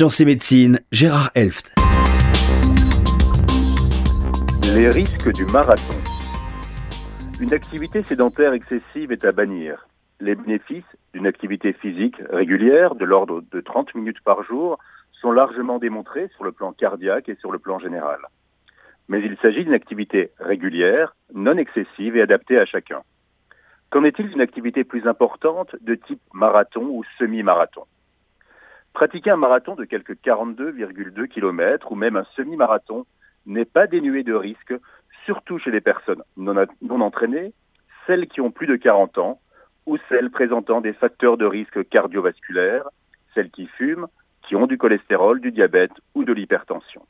Sciences et médecine, Gérard Elft. Les risques du marathon. Une activité sédentaire excessive est à bannir. Les bénéfices d'une activité physique régulière de l'ordre de 30 minutes par jour sont largement démontrés sur le plan cardiaque et sur le plan général. Mais il s'agit d'une activité régulière, non excessive et adaptée à chacun. Qu'en est-il d'une activité plus importante de type marathon ou semi-marathon? Pratiquer un marathon de quelques 42,2 km ou même un semi-marathon n'est pas dénué de risques, surtout chez les personnes non, non, entraînées, celles qui ont plus de 40 ans ou celles présentant des facteurs de risque cardiovasculaires, celles qui fument, qui ont du cholestérol, du diabète ou de l'hypertension.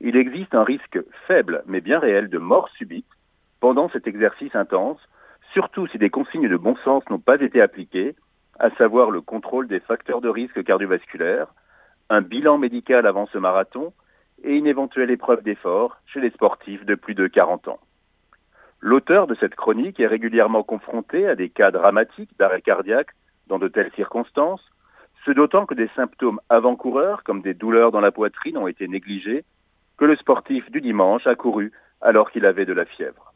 Il existe un risque faible mais bien réel de mort subite pendant cet exercice intense, surtout si des consignes de bon sens n'ont pas été appliquées à savoir le contrôle des facteurs de risque cardiovasculaire, un bilan médical avant ce marathon et une éventuelle épreuve d'effort chez les sportifs de plus de 40 ans. L'auteur de cette chronique est régulièrement confronté à des cas dramatiques d'arrêt cardiaque dans de telles circonstances, ce d'autant que des symptômes avant-coureurs, comme des douleurs dans la poitrine, ont été négligés, que le sportif du dimanche a couru alors qu'il avait de la fièvre.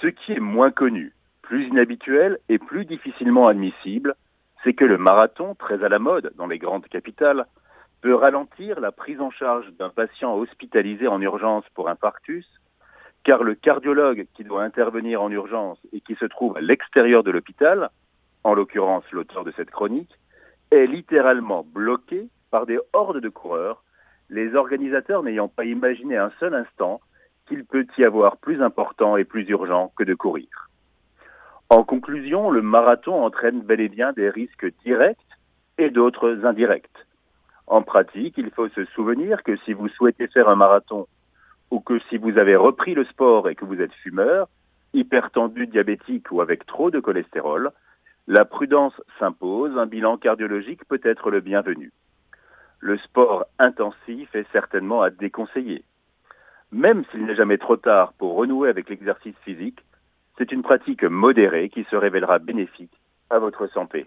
Ce qui est moins connu, plus inhabituel et plus difficilement admissible, c'est que le marathon, très à la mode dans les grandes capitales, peut ralentir la prise en charge d'un patient hospitalisé en urgence pour infarctus, car le cardiologue qui doit intervenir en urgence et qui se trouve à l'extérieur de l'hôpital, en l'occurrence l'auteur de cette chronique, est littéralement bloqué par des hordes de coureurs, les organisateurs n'ayant pas imaginé un seul instant qu'il peut y avoir plus important et plus urgent que de courir. En conclusion, le marathon entraîne bel et bien des risques directs et d'autres indirects. En pratique, il faut se souvenir que si vous souhaitez faire un marathon ou que si vous avez repris le sport et que vous êtes fumeur, hypertendu, diabétique ou avec trop de cholestérol, la prudence s'impose, un bilan cardiologique peut être le bienvenu. Le sport intensif est certainement à déconseiller. Même s'il n'est jamais trop tard pour renouer avec l'exercice physique, pratique modérée qui se révélera bénéfique à votre santé.